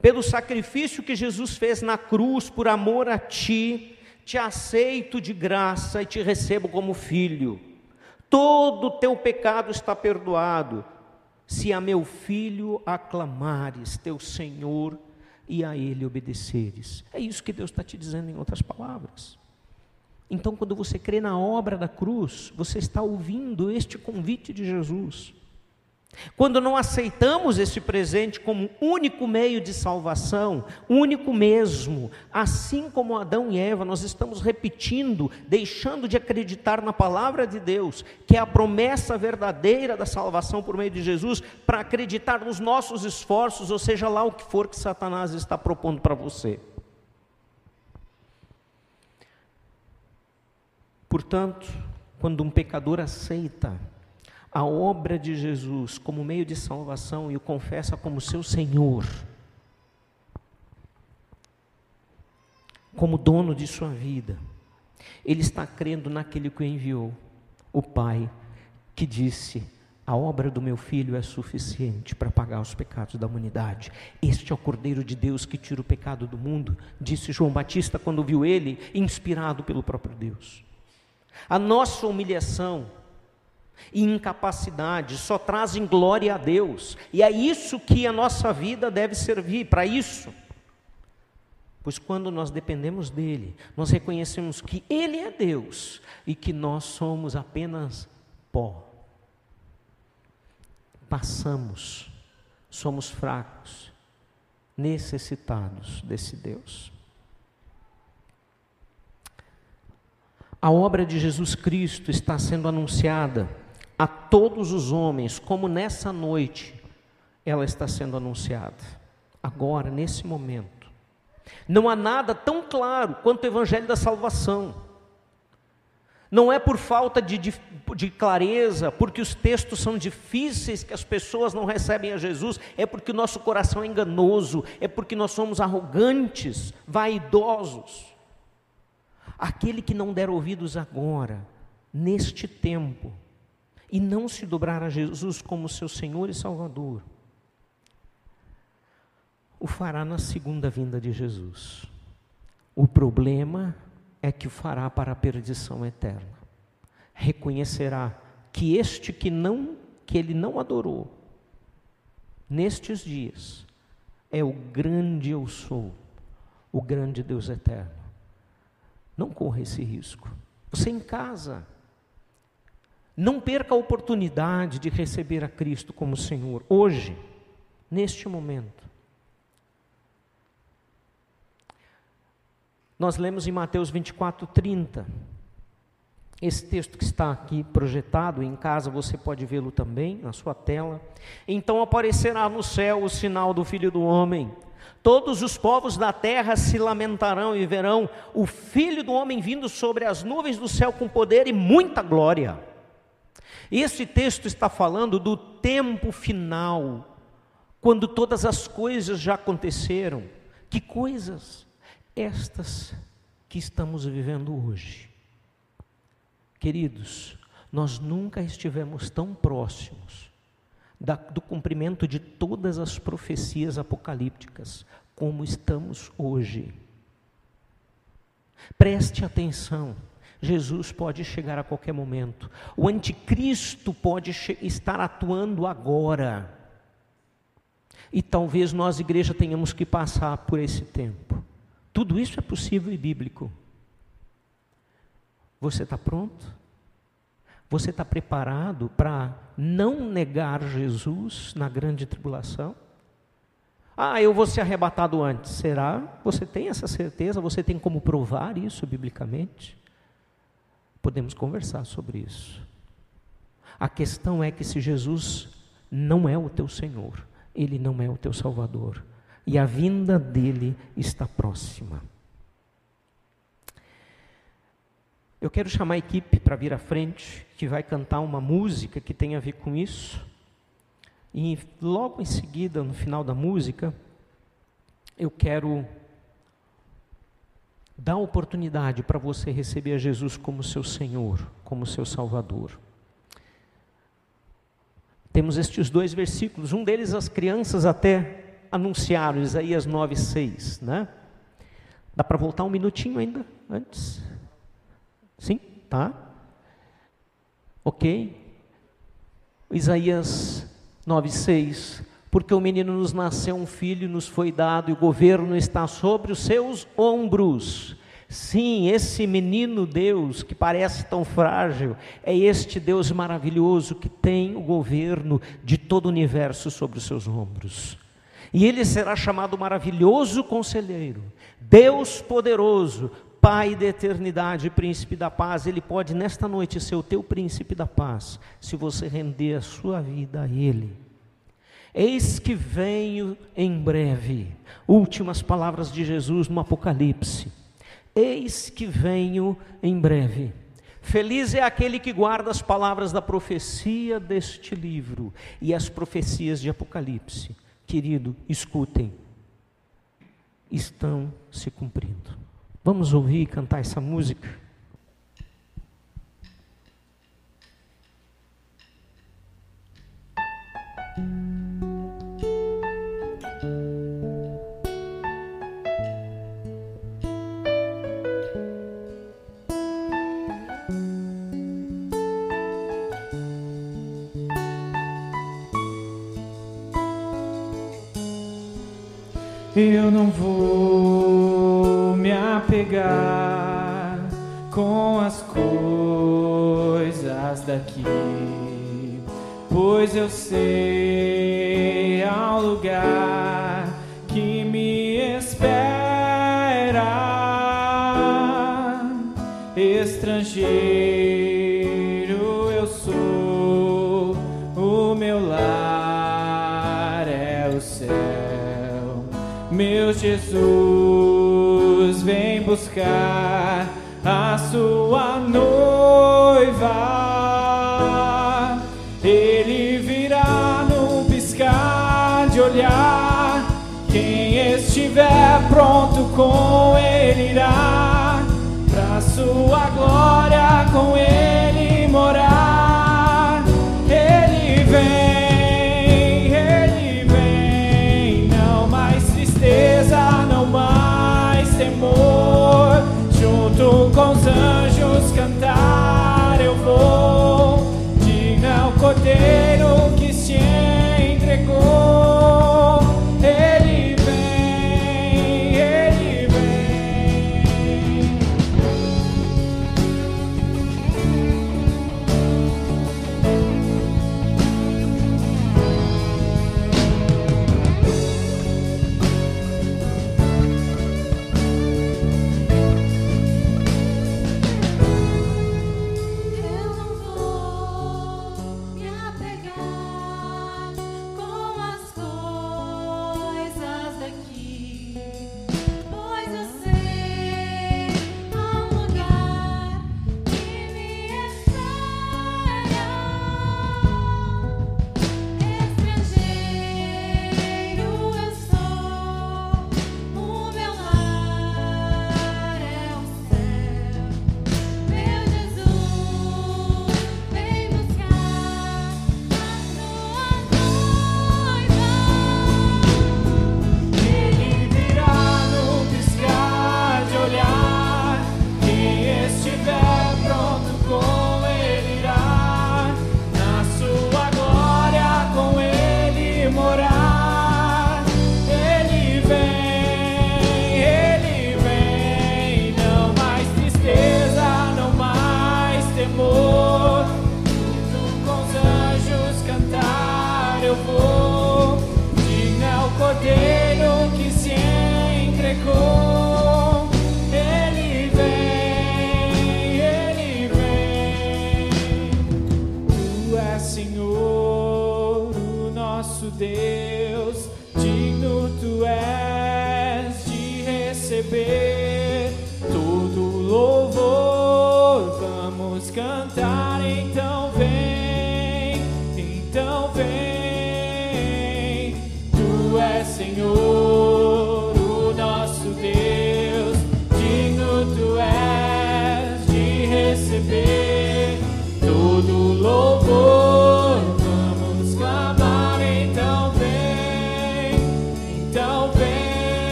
pelo sacrifício que Jesus fez na cruz por amor a ti, te aceito de graça e te recebo como filho todo o teu pecado está perdoado, se a meu filho aclamares, teu Senhor, e a ele obedeceres. É isso que Deus está te dizendo em outras palavras. Então, quando você crê na obra da cruz, você está ouvindo este convite de Jesus. Quando não aceitamos esse presente como único meio de salvação, único mesmo, assim como Adão e Eva, nós estamos repetindo, deixando de acreditar na palavra de Deus, que é a promessa verdadeira da salvação por meio de Jesus, para acreditar nos nossos esforços, ou seja lá o que for que Satanás está propondo para você. Portanto, quando um pecador aceita a obra de Jesus como meio de salvação e o confessa como seu Senhor, como dono de sua vida, ele está crendo naquele que o enviou, o Pai, que disse: A obra do meu filho é suficiente para pagar os pecados da humanidade. Este é o Cordeiro de Deus que tira o pecado do mundo, disse João Batista quando viu ele, inspirado pelo próprio Deus. A nossa humilhação, e incapacidade, só trazem glória a Deus. E é isso que a nossa vida deve servir para isso. Pois quando nós dependemos dele, nós reconhecemos que ele é Deus e que nós somos apenas pó. Passamos, somos fracos, necessitados desse Deus. A obra de Jesus Cristo está sendo anunciada a todos os homens, como nessa noite ela está sendo anunciada, agora, nesse momento. Não há nada tão claro quanto o Evangelho da salvação. Não é por falta de, de, de, clareza, porque os textos são difíceis, que as pessoas não recebem a Jesus, é porque o nosso coração é enganoso, é porque nós somos arrogantes, vaidosos. Aquele que não der ouvidos agora, neste tempo, e não se dobrar a Jesus como seu Senhor e Salvador, o fará na segunda vinda de Jesus. O problema é que o fará para a perdição eterna. Reconhecerá que este que não que ele não adorou nestes dias é o grande eu sou, o grande Deus eterno. Não corra esse risco. Você em casa, não perca a oportunidade de receber a Cristo como Senhor, hoje, neste momento. Nós lemos em Mateus 24, 30. Esse texto que está aqui projetado, em casa você pode vê-lo também na sua tela. Então aparecerá no céu o sinal do Filho do Homem. Todos os povos da terra se lamentarão e verão o Filho do Homem vindo sobre as nuvens do céu com poder e muita glória. Esse texto está falando do tempo final, quando todas as coisas já aconteceram. Que coisas? Estas que estamos vivendo hoje. Queridos, nós nunca estivemos tão próximos da, do cumprimento de todas as profecias apocalípticas como estamos hoje. Preste atenção. Jesus pode chegar a qualquer momento. O anticristo pode estar atuando agora. E talvez nós, igreja, tenhamos que passar por esse tempo. Tudo isso é possível e bíblico. Você está pronto? Você está preparado para não negar Jesus na grande tribulação? Ah, eu vou ser arrebatado antes. Será? Você tem essa certeza? Você tem como provar isso biblicamente? Podemos conversar sobre isso. A questão é que se Jesus não é o teu Senhor, ele não é o teu Salvador, e a vinda dele está próxima. Eu quero chamar a equipe para vir à frente, que vai cantar uma música que tem a ver com isso. E logo em seguida, no final da música, eu quero dar oportunidade para você receber a Jesus como seu Senhor, como seu Salvador. Temos estes dois versículos, um deles as crianças até anunciaram, Isaías 9:6, né? Dá para voltar um minutinho ainda antes? Sim? Tá? Ok? Isaías 9,6. Porque o menino nos nasceu um filho, nos foi dado, e o governo está sobre os seus ombros. Sim, esse menino Deus que parece tão frágil, é este Deus maravilhoso que tem o governo de todo o universo sobre os seus ombros. E ele será chamado maravilhoso conselheiro, Deus poderoso, Pai da eternidade, príncipe da paz, ele pode nesta noite ser o teu príncipe da paz, se você render a sua vida a ele. Eis que venho em breve. Últimas palavras de Jesus no Apocalipse. Eis que venho em breve. Feliz é aquele que guarda as palavras da profecia deste livro e as profecias de Apocalipse. Querido, escutem, estão se cumprindo. Vamos ouvir e cantar essa música? Eu não vou me apegar com as coisas daqui, pois eu sei ao lugar que me espera, estrangeiro eu sou, o meu lar meu Jesus vem buscar a sua noiva. Ele virá num piscar de olhar. Quem estiver pronto com ele irá pra sua glória com ele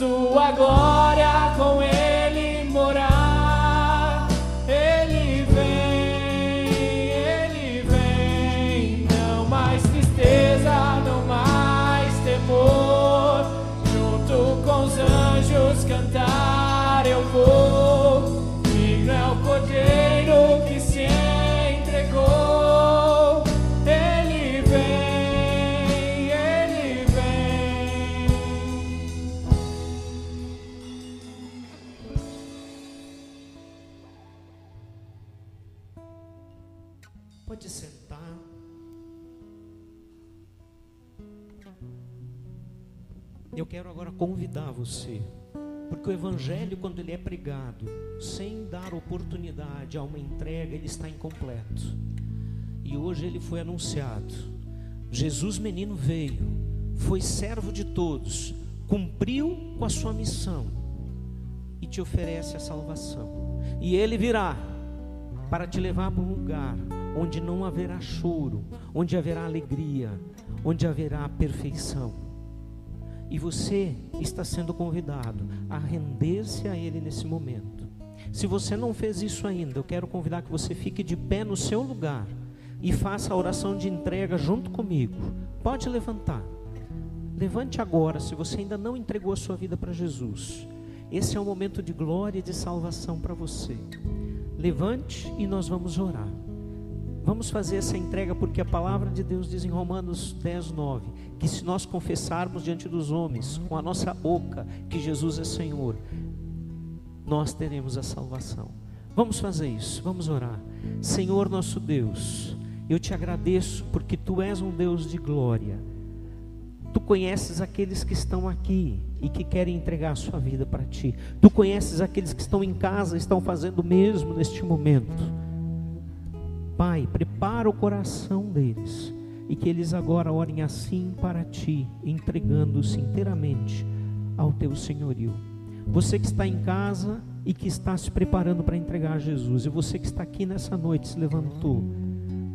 sua glória porque o Evangelho, quando ele é pregado, sem dar oportunidade a uma entrega, ele está incompleto. E hoje ele foi anunciado. Jesus, menino, veio, foi servo de todos, cumpriu com a sua missão e te oferece a salvação. E ele virá para te levar para um lugar onde não haverá choro, onde haverá alegria, onde haverá perfeição. E você está sendo convidado a render-se a Ele nesse momento. Se você não fez isso ainda, eu quero convidar que você fique de pé no seu lugar e faça a oração de entrega junto comigo. Pode levantar. Levante agora, se você ainda não entregou a sua vida para Jesus. Esse é um momento de glória e de salvação para você. Levante e nós vamos orar. Vamos fazer essa entrega porque a palavra de Deus diz em Romanos 10, 9: que se nós confessarmos diante dos homens, com a nossa boca, que Jesus é Senhor, nós teremos a salvação. Vamos fazer isso, vamos orar. Senhor nosso Deus, eu te agradeço porque tu és um Deus de glória. Tu conheces aqueles que estão aqui e que querem entregar a sua vida para ti. Tu conheces aqueles que estão em casa, estão fazendo o mesmo neste momento. Pai, prepara o coração deles e que eles agora orem assim para ti, entregando-se inteiramente ao teu senhorio. Você que está em casa e que está se preparando para entregar a Jesus, e você que está aqui nessa noite se levantou,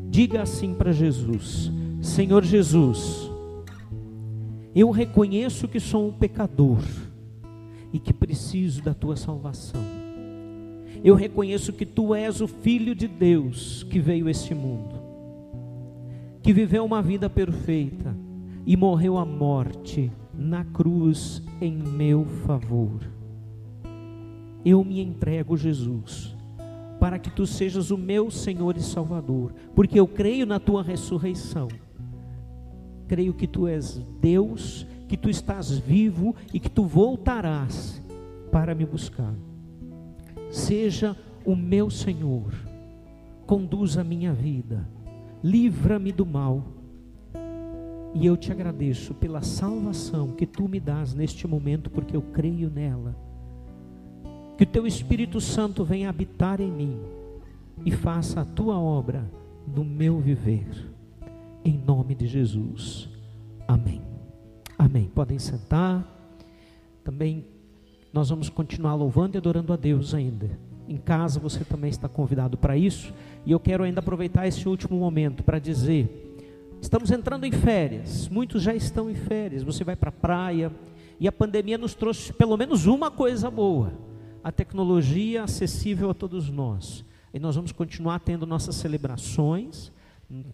diga assim para Jesus: Senhor Jesus, eu reconheço que sou um pecador e que preciso da tua salvação. Eu reconheço que tu és o Filho de Deus que veio a este mundo, que viveu uma vida perfeita e morreu a morte na cruz em meu favor. Eu me entrego, Jesus, para que tu sejas o meu Senhor e Salvador, porque eu creio na tua ressurreição creio que tu és Deus, que tu estás vivo e que tu voltarás para me buscar. Seja o meu Senhor, conduza a minha vida, livra-me do mal. E eu te agradeço pela salvação que tu me dás neste momento, porque eu creio nela. Que o teu Espírito Santo venha habitar em mim e faça a tua obra no meu viver em nome de Jesus. Amém. Amém. Podem sentar. Também nós vamos continuar louvando e adorando a Deus ainda. Em casa você também está convidado para isso. E eu quero ainda aproveitar esse último momento para dizer: estamos entrando em férias, muitos já estão em férias. Você vai para a praia e a pandemia nos trouxe pelo menos uma coisa boa: a tecnologia acessível a todos nós. E nós vamos continuar tendo nossas celebrações.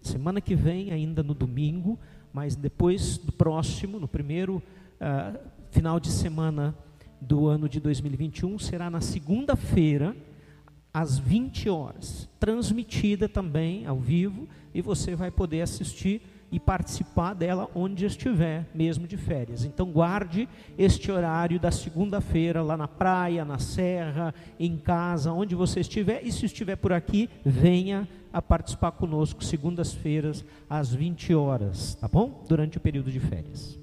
Semana que vem, ainda no domingo, mas depois do próximo, no primeiro uh, final de semana do ano de 2021 será na segunda-feira, às 20 horas, transmitida também ao vivo, e você vai poder assistir e participar dela onde estiver, mesmo de férias. Então guarde este horário da segunda-feira lá na praia, na serra, em casa, onde você estiver, e se estiver por aqui, venha a participar conosco segundas-feiras às 20 horas, tá bom? Durante o período de férias.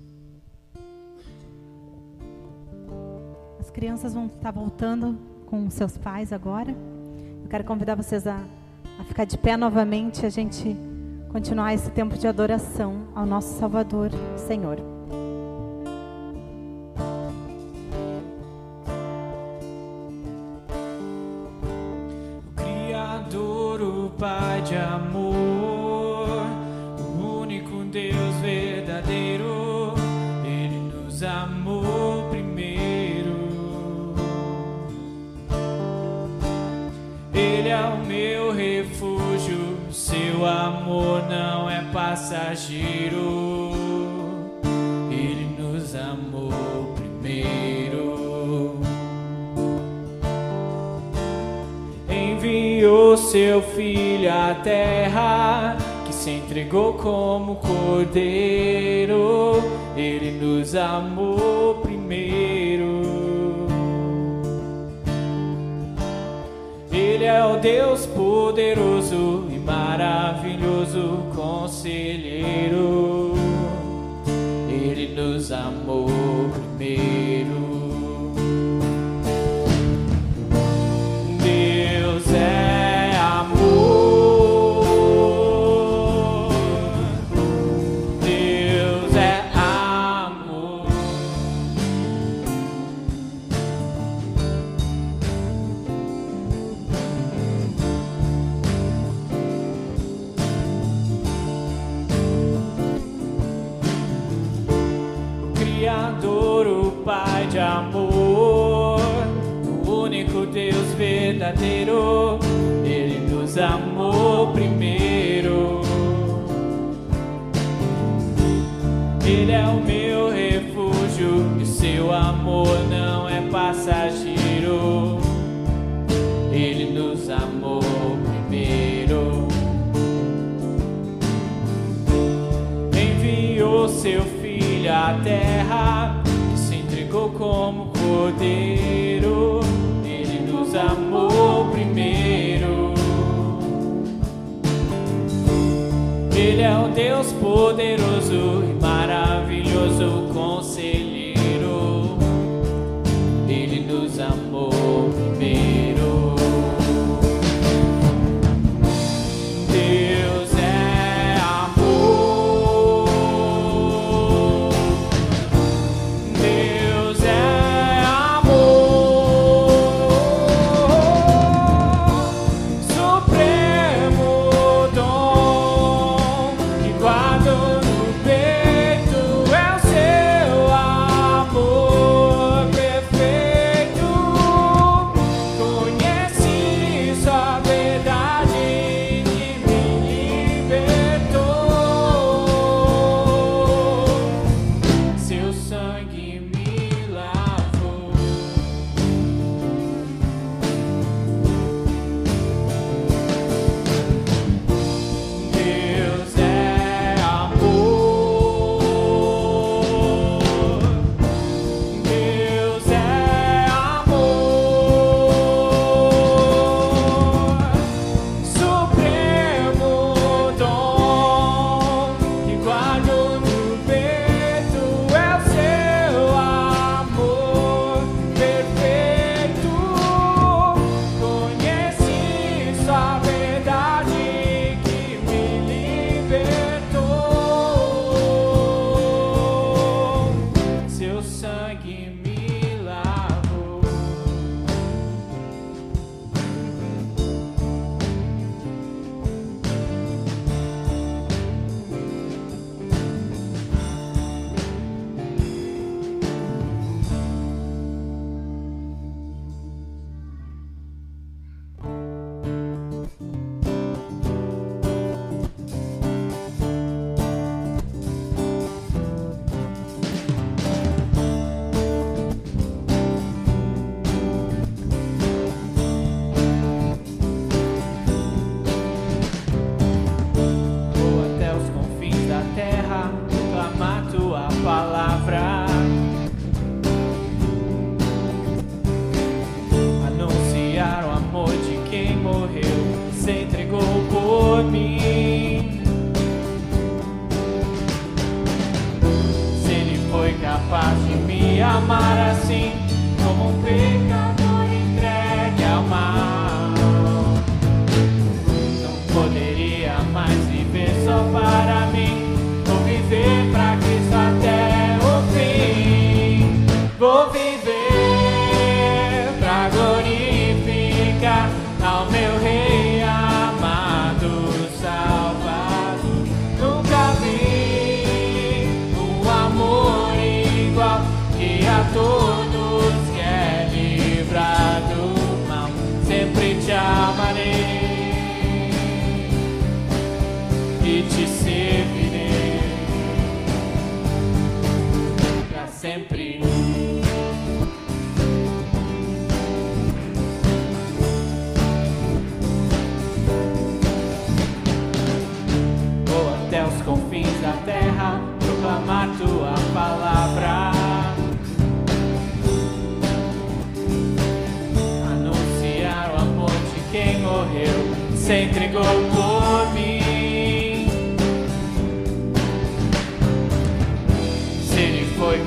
As crianças vão estar voltando com seus pais agora. Eu quero convidar vocês a, a ficar de pé novamente, a gente continuar esse tempo de adoração ao nosso Salvador, Senhor. O Criador, o Pai de amor, seu amor não é passageiro. Ele nos amou primeiro. Enviou seu filho à terra, que se entregou como cordeiro. Ele nos amou primeiro. Ele é o Deus poderoso maravilhoso conselheiro. Ele nos amou primeiro. Deus é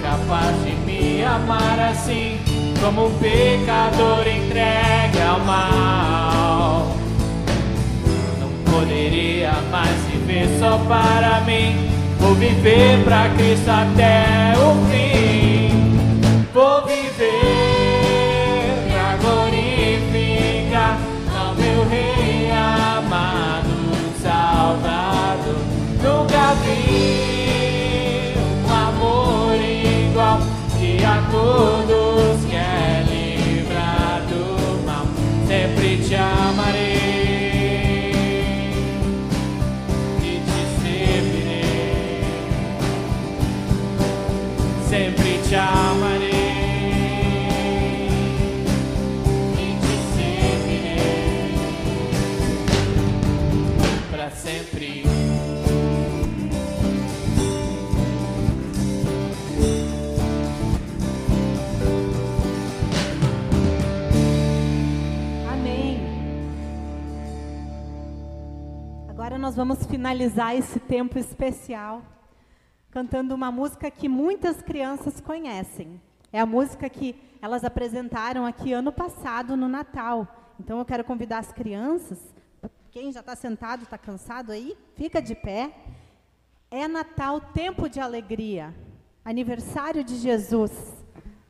capaz de me amar assim, como um pecador entregue ao mal poderia mais viver só para mim. Vou viver pra Cristo até o fim. Vou viver pra glorificar ao meu Rei amado, salvado. Nunca vi que todos quer livrar do mal. Sempre te amarei. e te servirei. Sempre te amarei nós vamos finalizar esse tempo especial cantando uma música que muitas crianças conhecem. É a música que elas apresentaram aqui ano passado no Natal. Então eu quero convidar as crianças. Quem já está sentado, está cansado aí, fica de pé. É Natal, tempo de alegria, aniversário de Jesus,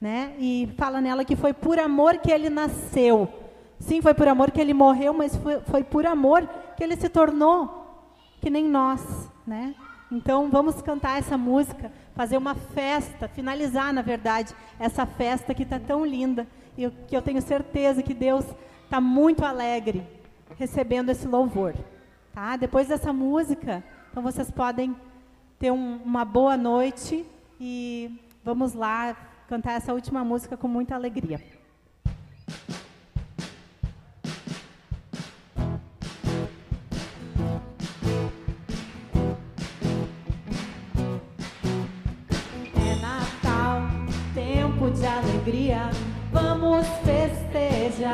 né? E fala nela que foi por amor que ele nasceu. Sim, foi por amor que ele morreu, mas foi, foi por amor que ele se tornou que nem nós, né? Então vamos cantar essa música, fazer uma festa, finalizar, na verdade, essa festa que está tão linda e que eu tenho certeza que Deus está muito alegre recebendo esse louvor, tá? Depois dessa música, então vocês podem ter um- uma boa noite e vamos lá cantar essa última música com muita alegria. De alegria, vamos festejar,